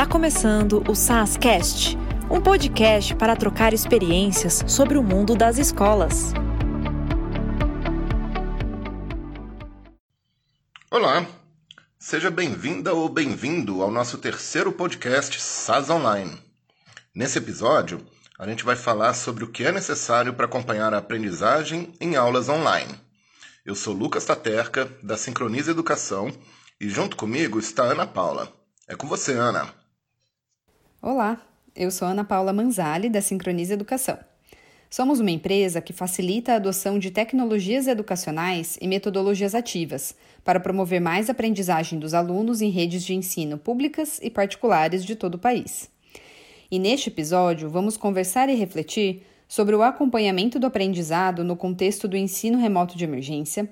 Está começando o SASCast, um podcast para trocar experiências sobre o mundo das escolas. Olá, seja bem-vinda ou bem-vindo ao nosso terceiro podcast SAS Online. Nesse episódio, a gente vai falar sobre o que é necessário para acompanhar a aprendizagem em aulas online. Eu sou Lucas Taterca, da Sincroniza Educação, e junto comigo está Ana Paula. É com você, Ana. Olá, eu sou Ana Paula Manzali, da Sincroniza Educação. Somos uma empresa que facilita a adoção de tecnologias educacionais e metodologias ativas para promover mais aprendizagem dos alunos em redes de ensino públicas e particulares de todo o país. E neste episódio, vamos conversar e refletir sobre o acompanhamento do aprendizado no contexto do ensino remoto de emergência.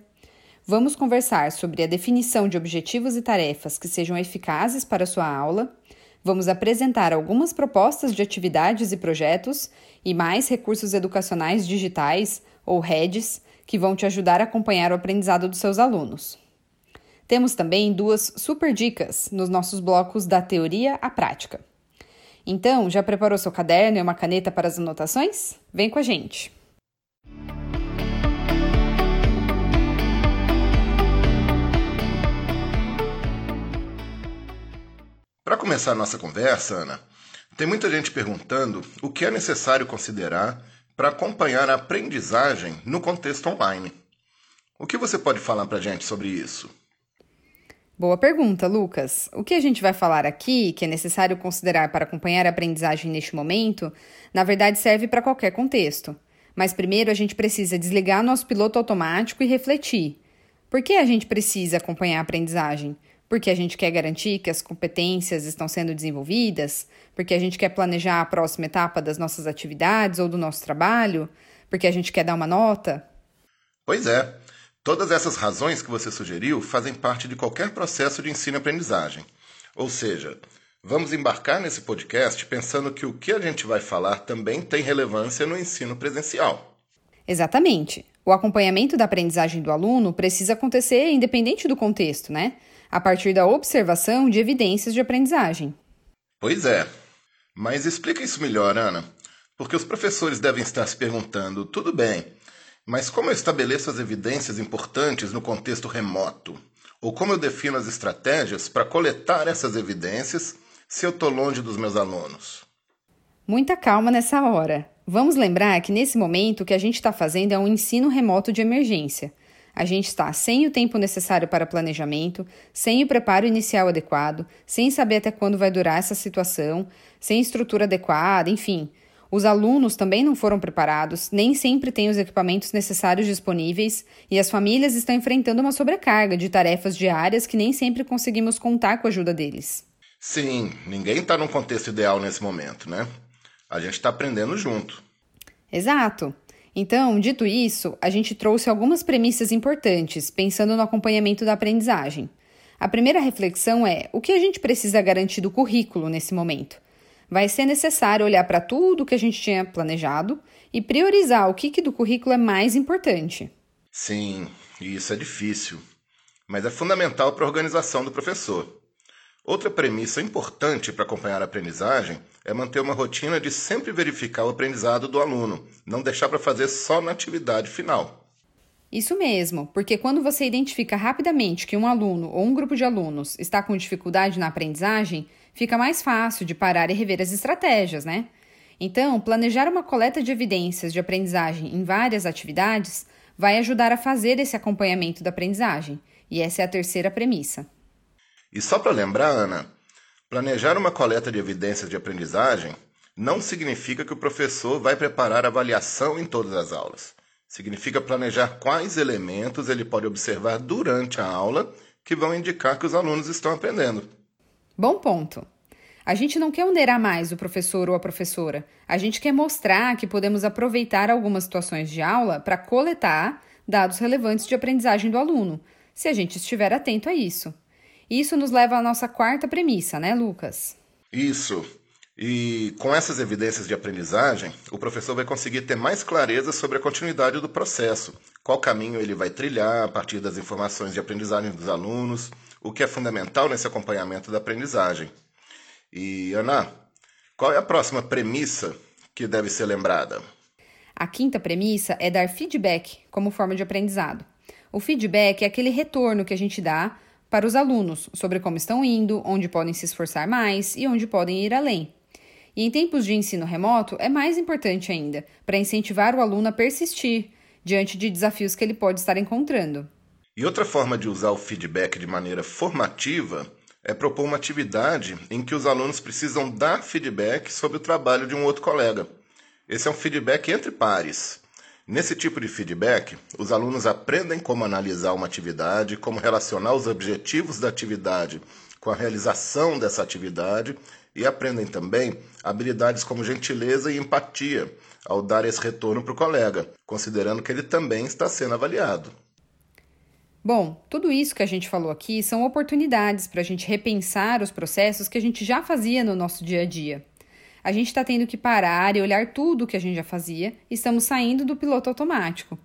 Vamos conversar sobre a definição de objetivos e tarefas que sejam eficazes para sua aula Vamos apresentar algumas propostas de atividades e projetos e mais recursos educacionais digitais, ou REDs, que vão te ajudar a acompanhar o aprendizado dos seus alunos. Temos também duas super dicas nos nossos blocos da teoria à prática. Então, já preparou seu caderno e uma caneta para as anotações? Vem com a gente! Para começar a nossa conversa, Ana, tem muita gente perguntando o que é necessário considerar para acompanhar a aprendizagem no contexto online. O que você pode falar para a gente sobre isso? Boa pergunta, Lucas. O que a gente vai falar aqui, que é necessário considerar para acompanhar a aprendizagem neste momento, na verdade serve para qualquer contexto. Mas primeiro a gente precisa desligar nosso piloto automático e refletir. Por que a gente precisa acompanhar a aprendizagem? Porque a gente quer garantir que as competências estão sendo desenvolvidas, porque a gente quer planejar a próxima etapa das nossas atividades ou do nosso trabalho, porque a gente quer dar uma nota? Pois é. Todas essas razões que você sugeriu fazem parte de qualquer processo de ensino-aprendizagem. Ou seja, vamos embarcar nesse podcast pensando que o que a gente vai falar também tem relevância no ensino presencial. Exatamente. O acompanhamento da aprendizagem do aluno precisa acontecer independente do contexto, né? A partir da observação de evidências de aprendizagem. Pois é. Mas explica isso melhor, Ana. Porque os professores devem estar se perguntando: tudo bem, mas como eu estabeleço as evidências importantes no contexto remoto? Ou como eu defino as estratégias para coletar essas evidências se eu estou longe dos meus alunos? Muita calma nessa hora. Vamos lembrar que nesse momento o que a gente está fazendo é um ensino remoto de emergência. A gente está sem o tempo necessário para planejamento, sem o preparo inicial adequado, sem saber até quando vai durar essa situação, sem estrutura adequada, enfim. Os alunos também não foram preparados, nem sempre têm os equipamentos necessários disponíveis e as famílias estão enfrentando uma sobrecarga de tarefas diárias que nem sempre conseguimos contar com a ajuda deles. Sim, ninguém está num contexto ideal nesse momento, né? A gente está aprendendo junto. Exato. Então, dito isso, a gente trouxe algumas premissas importantes, pensando no acompanhamento da aprendizagem. A primeira reflexão é: o que a gente precisa garantir do currículo nesse momento? Vai ser necessário olhar para tudo que a gente tinha planejado e priorizar o que, que do currículo é mais importante. Sim, isso é difícil, mas é fundamental para a organização do professor. Outra premissa importante para acompanhar a aprendizagem é manter uma rotina de sempre verificar o aprendizado do aluno, não deixar para fazer só na atividade final. Isso mesmo, porque quando você identifica rapidamente que um aluno ou um grupo de alunos está com dificuldade na aprendizagem, fica mais fácil de parar e rever as estratégias, né? Então, planejar uma coleta de evidências de aprendizagem em várias atividades vai ajudar a fazer esse acompanhamento da aprendizagem, e essa é a terceira premissa. E só para lembrar, Ana, planejar uma coleta de evidências de aprendizagem não significa que o professor vai preparar avaliação em todas as aulas. Significa planejar quais elementos ele pode observar durante a aula que vão indicar que os alunos estão aprendendo. Bom ponto. A gente não quer onerar mais o professor ou a professora. A gente quer mostrar que podemos aproveitar algumas situações de aula para coletar dados relevantes de aprendizagem do aluno, se a gente estiver atento a isso. Isso nos leva à nossa quarta premissa, né, Lucas? Isso. E com essas evidências de aprendizagem, o professor vai conseguir ter mais clareza sobre a continuidade do processo, qual caminho ele vai trilhar a partir das informações de aprendizagem dos alunos, o que é fundamental nesse acompanhamento da aprendizagem. E, Ana, qual é a próxima premissa que deve ser lembrada? A quinta premissa é dar feedback como forma de aprendizado. O feedback é aquele retorno que a gente dá para os alunos sobre como estão indo, onde podem se esforçar mais e onde podem ir além. E em tempos de ensino remoto é mais importante ainda, para incentivar o aluno a persistir diante de desafios que ele pode estar encontrando. E outra forma de usar o feedback de maneira formativa é propor uma atividade em que os alunos precisam dar feedback sobre o trabalho de um outro colega. Esse é um feedback entre pares. Nesse tipo de feedback, os alunos aprendem como analisar uma atividade, como relacionar os objetivos da atividade com a realização dessa atividade e aprendem também habilidades como gentileza e empatia ao dar esse retorno para o colega, considerando que ele também está sendo avaliado. Bom, tudo isso que a gente falou aqui são oportunidades para a gente repensar os processos que a gente já fazia no nosso dia a dia. A gente está tendo que parar e olhar tudo o que a gente já fazia estamos saindo do piloto automático.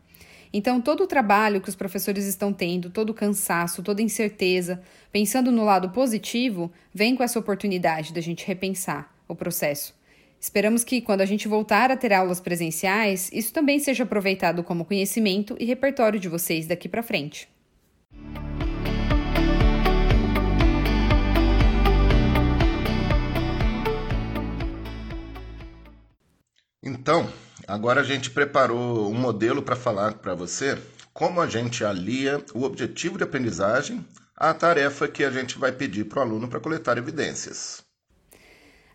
Então, todo o trabalho que os professores estão tendo, todo o cansaço, toda incerteza, pensando no lado positivo, vem com essa oportunidade da gente repensar o processo. Esperamos que, quando a gente voltar a ter aulas presenciais, isso também seja aproveitado como conhecimento e repertório de vocês daqui para frente. Então, agora a gente preparou um modelo para falar para você como a gente alia o objetivo de aprendizagem à tarefa que a gente vai pedir para o aluno para coletar evidências.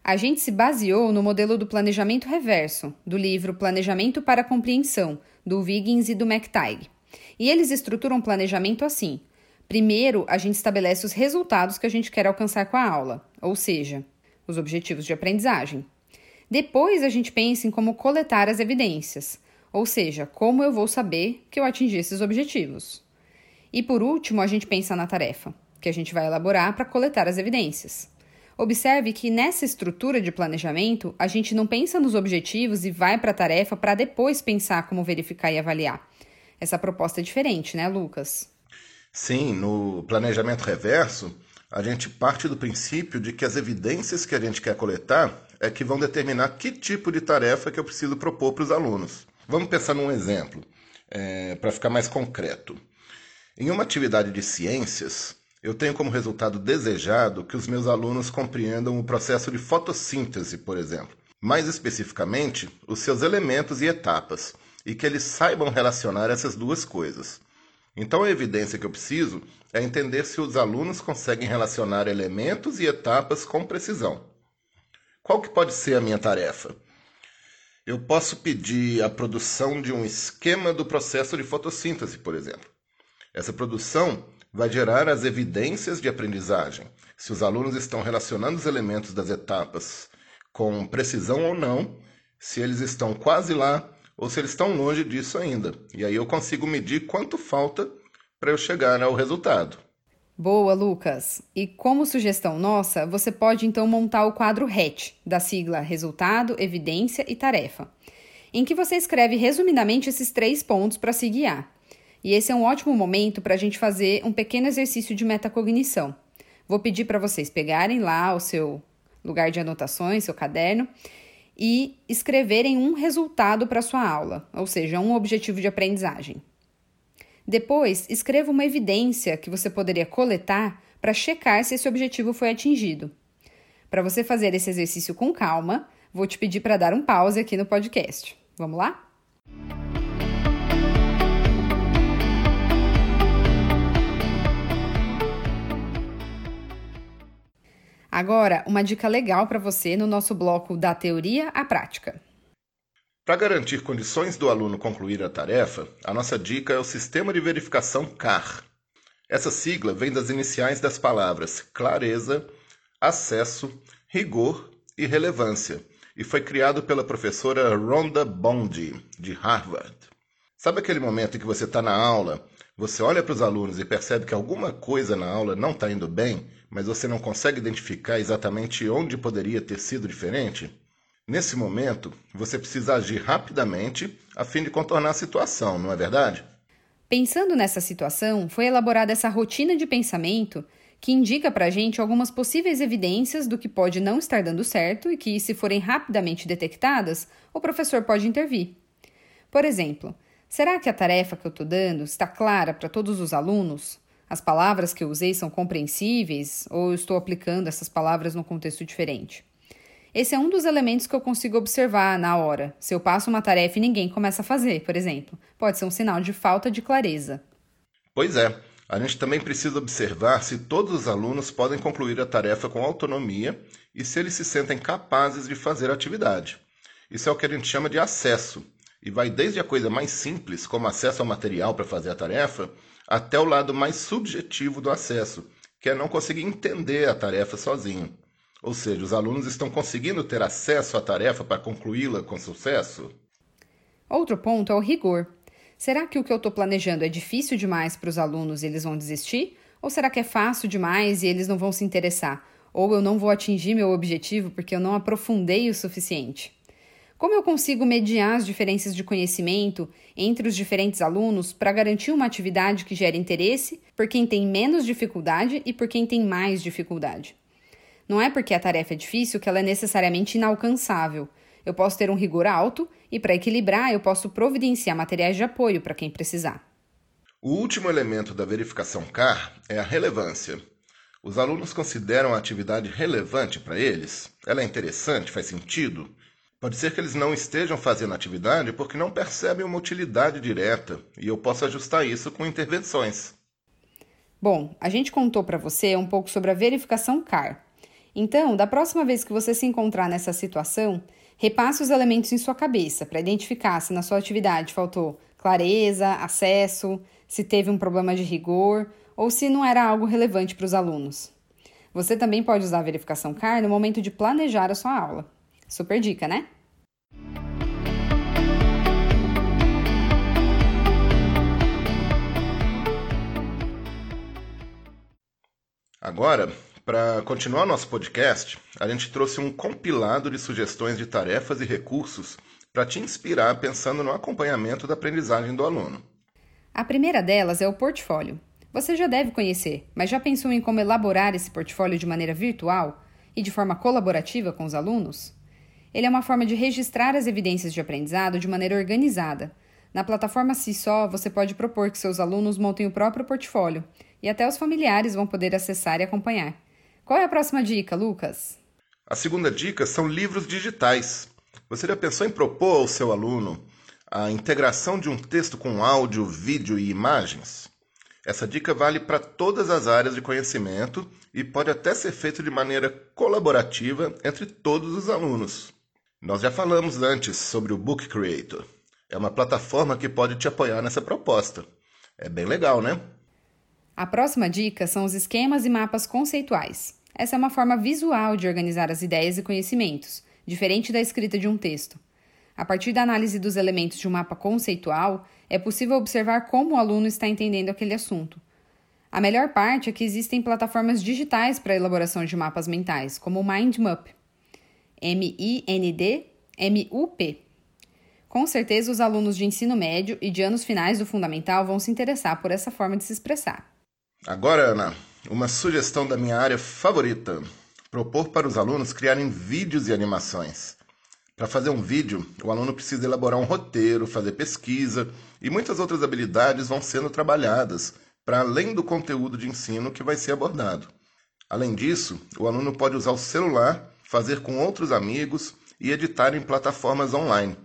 A gente se baseou no modelo do planejamento reverso, do livro Planejamento para Compreensão, do Wiggins e do McTighe. E eles estruturam o planejamento assim: primeiro, a gente estabelece os resultados que a gente quer alcançar com a aula, ou seja, os objetivos de aprendizagem. Depois a gente pensa em como coletar as evidências, ou seja, como eu vou saber que eu atingi esses objetivos. E por último, a gente pensa na tarefa, que a gente vai elaborar para coletar as evidências. Observe que nessa estrutura de planejamento, a gente não pensa nos objetivos e vai para a tarefa para depois pensar como verificar e avaliar. Essa proposta é diferente, né, Lucas? Sim, no planejamento reverso, a gente parte do princípio de que as evidências que a gente quer coletar é que vão determinar que tipo de tarefa que eu preciso propor para os alunos. Vamos pensar num exemplo, é, para ficar mais concreto. Em uma atividade de ciências, eu tenho como resultado desejado que os meus alunos compreendam o processo de fotossíntese, por exemplo. Mais especificamente, os seus elementos e etapas, e que eles saibam relacionar essas duas coisas. Então, a evidência que eu preciso é entender se os alunos conseguem relacionar elementos e etapas com precisão. Qual que pode ser a minha tarefa? Eu posso pedir a produção de um esquema do processo de fotossíntese, por exemplo. Essa produção vai gerar as evidências de aprendizagem, se os alunos estão relacionando os elementos das etapas com precisão ou não, se eles estão quase lá ou se eles estão longe disso ainda. E aí eu consigo medir quanto falta para eu chegar ao resultado. Boa, Lucas! E como sugestão nossa, você pode então montar o quadro RET, da sigla Resultado, Evidência e Tarefa, em que você escreve resumidamente esses três pontos para se guiar. E esse é um ótimo momento para a gente fazer um pequeno exercício de metacognição. Vou pedir para vocês pegarem lá o seu lugar de anotações, seu caderno, e escreverem um resultado para sua aula, ou seja, um objetivo de aprendizagem. Depois, escreva uma evidência que você poderia coletar para checar se esse objetivo foi atingido. Para você fazer esse exercício com calma, vou te pedir para dar um pause aqui no podcast. Vamos lá? Agora, uma dica legal para você no nosso bloco da teoria à prática. Para garantir condições do aluno concluir a tarefa, a nossa dica é o Sistema de Verificação CAR. Essa sigla vem das iniciais das palavras clareza, acesso, rigor e relevância e foi criado pela professora Rhonda Bondi, de Harvard. Sabe aquele momento em que você está na aula, você olha para os alunos e percebe que alguma coisa na aula não está indo bem, mas você não consegue identificar exatamente onde poderia ter sido diferente? Nesse momento, você precisa agir rapidamente a fim de contornar a situação, não é verdade? Pensando nessa situação, foi elaborada essa rotina de pensamento que indica para a gente algumas possíveis evidências do que pode não estar dando certo e que, se forem rapidamente detectadas, o professor pode intervir. Por exemplo, será que a tarefa que eu estou dando está clara para todos os alunos? As palavras que eu usei são compreensíveis ou estou aplicando essas palavras num contexto diferente? Esse é um dos elementos que eu consigo observar na hora. Se eu passo uma tarefa e ninguém começa a fazer, por exemplo, pode ser um sinal de falta de clareza. Pois é. A gente também precisa observar se todos os alunos podem concluir a tarefa com autonomia e se eles se sentem capazes de fazer a atividade. Isso é o que a gente chama de acesso, e vai desde a coisa mais simples, como acesso ao material para fazer a tarefa, até o lado mais subjetivo do acesso, que é não conseguir entender a tarefa sozinho. Ou seja, os alunos estão conseguindo ter acesso à tarefa para concluí-la com sucesso? Outro ponto é o rigor. Será que o que eu estou planejando é difícil demais para os alunos e eles vão desistir? Ou será que é fácil demais e eles não vão se interessar? Ou eu não vou atingir meu objetivo porque eu não aprofundei o suficiente? Como eu consigo mediar as diferenças de conhecimento entre os diferentes alunos para garantir uma atividade que gere interesse por quem tem menos dificuldade e por quem tem mais dificuldade? Não é porque a tarefa é difícil que ela é necessariamente inalcançável. Eu posso ter um rigor alto e, para equilibrar, eu posso providenciar materiais de apoio para quem precisar. O último elemento da verificação CAR é a relevância. Os alunos consideram a atividade relevante para eles? Ela é interessante? Faz sentido? Pode ser que eles não estejam fazendo a atividade porque não percebem uma utilidade direta e eu posso ajustar isso com intervenções. Bom, a gente contou para você um pouco sobre a verificação CAR. Então, da próxima vez que você se encontrar nessa situação, Repasse os elementos em sua cabeça para identificar se na sua atividade faltou clareza, acesso, se teve um problema de rigor ou se não era algo relevante para os alunos. Você também pode usar a verificação CAR no momento de planejar a sua aula. Super dica, né? Agora, para continuar nosso podcast, a gente trouxe um compilado de sugestões de tarefas e recursos para te inspirar pensando no acompanhamento da aprendizagem do aluno. A primeira delas é o portfólio. Você já deve conhecer, mas já pensou em como elaborar esse portfólio de maneira virtual e de forma colaborativa com os alunos? Ele é uma forma de registrar as evidências de aprendizado de maneira organizada. Na plataforma Só, você pode propor que seus alunos montem o próprio portfólio e até os familiares vão poder acessar e acompanhar. Qual é a próxima dica, Lucas? A segunda dica são livros digitais. Você já pensou em propor ao seu aluno a integração de um texto com áudio, vídeo e imagens? Essa dica vale para todas as áreas de conhecimento e pode até ser feito de maneira colaborativa entre todos os alunos. Nós já falamos antes sobre o Book Creator. É uma plataforma que pode te apoiar nessa proposta. É bem legal, né? A próxima dica são os esquemas e mapas conceituais. Essa é uma forma visual de organizar as ideias e conhecimentos, diferente da escrita de um texto. A partir da análise dos elementos de um mapa conceitual, é possível observar como o aluno está entendendo aquele assunto. A melhor parte é que existem plataformas digitais para a elaboração de mapas mentais, como o MindMap. M-I-N-D-M-U-P. Com certeza, os alunos de ensino médio e de anos finais do fundamental vão se interessar por essa forma de se expressar. Agora, Ana, uma sugestão da minha área favorita: propor para os alunos criarem vídeos e animações. Para fazer um vídeo, o aluno precisa elaborar um roteiro, fazer pesquisa e muitas outras habilidades vão sendo trabalhadas para além do conteúdo de ensino que vai ser abordado. Além disso, o aluno pode usar o celular, fazer com outros amigos e editar em plataformas online.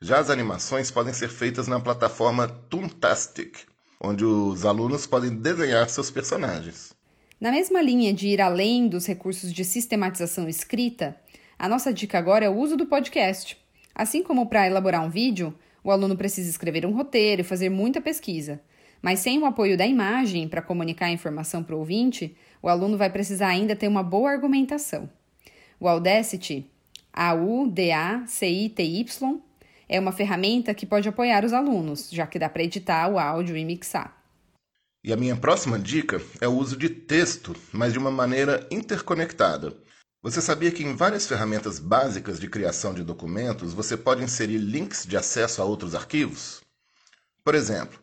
Já as animações podem ser feitas na plataforma Toontastic onde os alunos podem desenhar seus personagens. Na mesma linha de ir além dos recursos de sistematização escrita, a nossa dica agora é o uso do podcast. Assim como para elaborar um vídeo, o aluno precisa escrever um roteiro e fazer muita pesquisa. Mas sem o apoio da imagem para comunicar a informação para o ouvinte, o aluno vai precisar ainda ter uma boa argumentação. O Audacity, A-U-D-A-C-I-T-Y, é uma ferramenta que pode apoiar os alunos, já que dá para editar o áudio e mixar. E a minha próxima dica é o uso de texto, mas de uma maneira interconectada. Você sabia que em várias ferramentas básicas de criação de documentos você pode inserir links de acesso a outros arquivos? Por exemplo,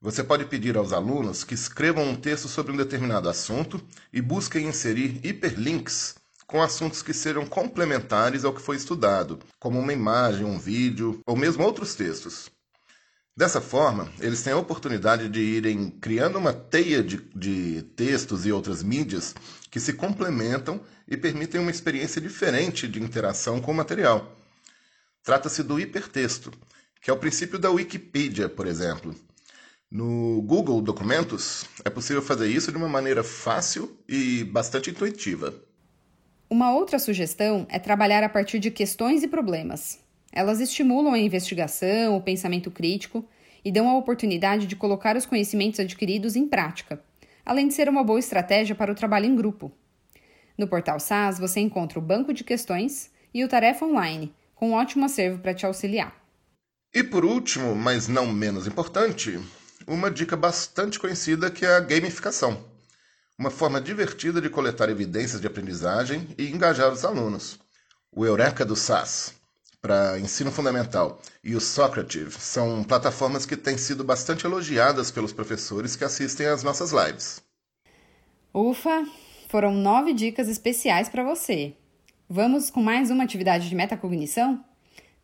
Você pode pedir aos alunos que escrevam um texto sobre um determinado assunto e busquem inserir hiperlinks com assuntos que sejam complementares ao que foi estudado, como uma imagem, um vídeo ou mesmo outros textos. Dessa forma, eles têm a oportunidade de irem criando uma teia de, de, textos e outras mídias que se complementam e permitem uma experiência diferente de interação com o material. Trata-se do hipertexto, que é o princípio da Wikipedia, por exemplo. No Google Documentos, é possível fazer isso de uma maneira fácil e bastante intuitiva. Uma outra sugestão é trabalhar a partir de questões e problemas. Elas estimulam a investigação, o pensamento crítico e dão a oportunidade de colocar os conhecimentos adquiridos em prática, além de ser uma boa estratégia para o trabalho em grupo. No portal SAS você encontra o banco de questões e o Tarefa Online, com um ótimo acervo para te auxiliar. E por último, mas não menos importante, uma dica bastante conhecida que é a gamificação. Uma forma divertida de coletar evidências de aprendizagem e engajar os alunos. O Eureka do SAS, para ensino fundamental, e o Socrative são plataformas que têm sido bastante elogiadas pelos professores que assistem às nossas lives. Ufa! Foram nove dicas especiais para você. Vamos com mais uma atividade de metacognição?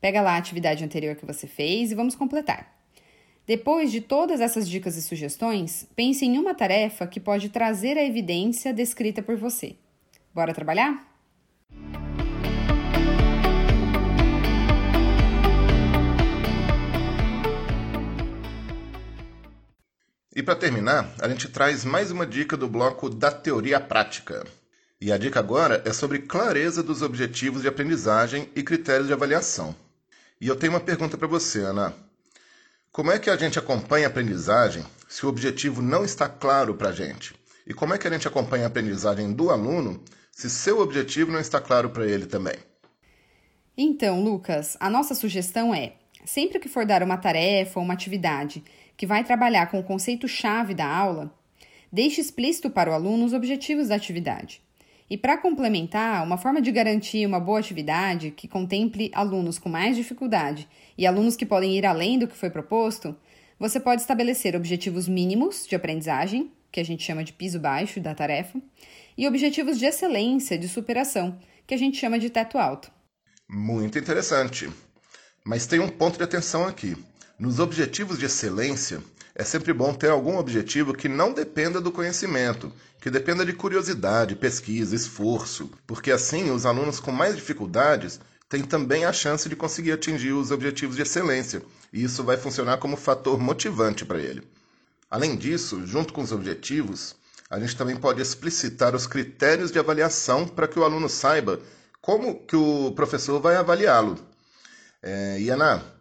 Pega lá a atividade anterior que você fez e vamos completar. Depois de todas essas dicas e sugestões, pense em uma tarefa que pode trazer a evidência descrita por você. Bora trabalhar? E para terminar, a gente traz mais uma dica do bloco da teoria prática. E a dica agora é sobre clareza dos objetivos de aprendizagem e critérios de avaliação. E eu tenho uma pergunta para você, Ana. Como é que a gente acompanha a aprendizagem se o objetivo não está claro para a gente? E como é que a gente acompanha a aprendizagem do aluno se seu objetivo não está claro para ele também? Então, Lucas, a nossa sugestão é: sempre que for dar uma tarefa ou uma atividade que vai trabalhar com o conceito-chave da aula, deixe explícito para o aluno os objetivos da atividade. E para complementar, uma forma de garantir uma boa atividade que contemple alunos com mais dificuldade e alunos que podem ir além do que foi proposto, você pode estabelecer objetivos mínimos de aprendizagem, que a gente chama de piso baixo da tarefa, e objetivos de excelência, de superação, que a gente chama de teto alto. Muito interessante. Mas tem um ponto de atenção aqui. Nos objetivos de excelência, é sempre bom ter algum objetivo que não dependa do conhecimento, que dependa de curiosidade, pesquisa, esforço, porque assim os alunos com mais dificuldades têm também a chance de conseguir atingir os objetivos de excelência, e isso vai funcionar como fator motivante para ele. Além disso, junto com os objetivos, a gente também pode explicitar os critérios de avaliação para que o aluno saiba como que o professor vai avaliá-lo. É, e Ana,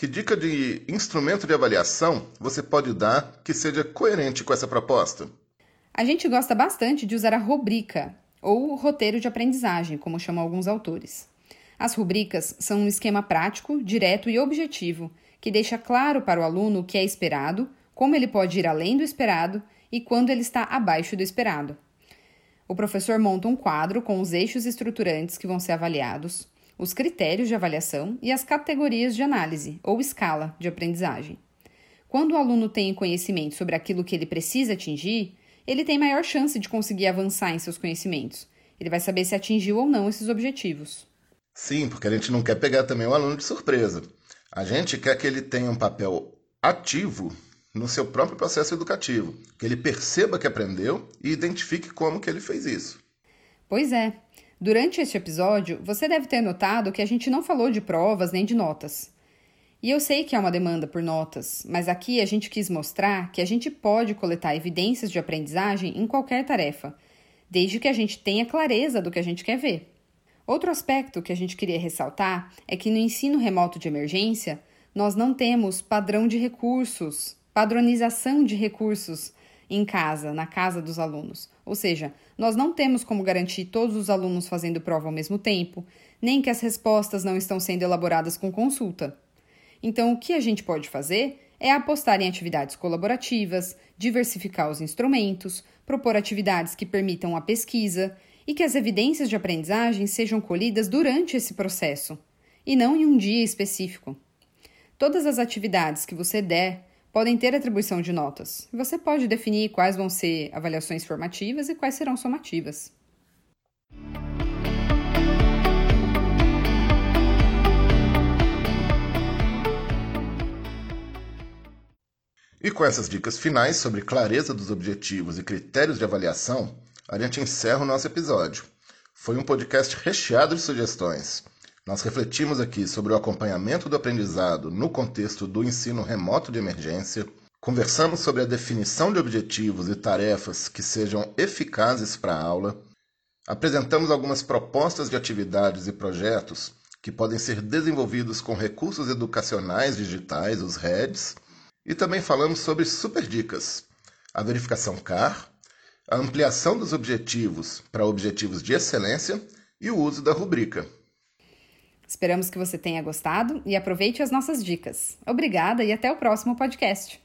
que dica de instrumento de avaliação você pode dar que seja coerente com essa proposta? A gente gosta bastante de usar a rubrica, ou roteiro de aprendizagem, como chamam alguns autores. As rubricas são um esquema prático, direto e objetivo, que deixa claro para o aluno o que é esperado, como ele pode ir além do esperado e quando ele está abaixo do esperado. O professor monta um quadro com os eixos estruturantes que vão ser avaliados, os critérios de avaliação e as categorias de análise, ou escala, de aprendizagem. Quando o aluno tem conhecimento sobre aquilo que ele precisa atingir, ele tem maior chance de conseguir avançar em seus conhecimentos. Ele vai saber se atingiu ou não esses objetivos. Sim, porque a gente não quer pegar também o aluno de surpresa. A gente quer que ele tenha um papel ativo no seu próprio processo educativo, que ele perceba que aprendeu e identifique como que ele fez isso. Pois é. Durante este episódio, você deve ter notado que a gente não falou de provas nem de notas. E eu sei que há uma demanda por notas, mas aqui a gente quis mostrar que a gente pode coletar evidências de aprendizagem em qualquer tarefa, desde que a gente tenha clareza do que a gente quer ver. Outro aspecto que a gente queria ressaltar é que no ensino remoto de emergência, nós não temos padrão de recursos, padronização de recursos em casa, na casa dos alunos. Ou seja, nós não temos como garantir todos os alunos fazendo prova ao mesmo tempo, nem que as respostas não estão sendo elaboradas com consulta. Então, o que a gente pode fazer é apostar em atividades colaborativas, diversificar os instrumentos, propor atividades que permitam a pesquisa e que as evidências de aprendizagem sejam colhidas durante esse processo e não em um dia específico. Todas as atividades que você der podem ter atribuição de notas. Você pode definir quais vão ser avaliações formativas e quais serão somativas. E com essas dicas finais sobre clareza dos objetivos e critérios de avaliação, a gente encerra o nosso episódio. Foi um podcast recheado de sugestões. Nós refletimos aqui sobre o acompanhamento do aprendizado no contexto do ensino remoto de emergência, conversamos sobre a definição de objetivos e tarefas que sejam eficazes para a aula, apresentamos algumas propostas de atividades e projetos que podem ser desenvolvidos com recursos educacionais digitais, os REDs, e também falamos sobre super dicas, a verificação CAR, a ampliação dos objetivos para objetivos de excelência e o uso da rubrica. Esperamos que você tenha gostado e aproveite as nossas dicas. Obrigada e até o próximo podcast.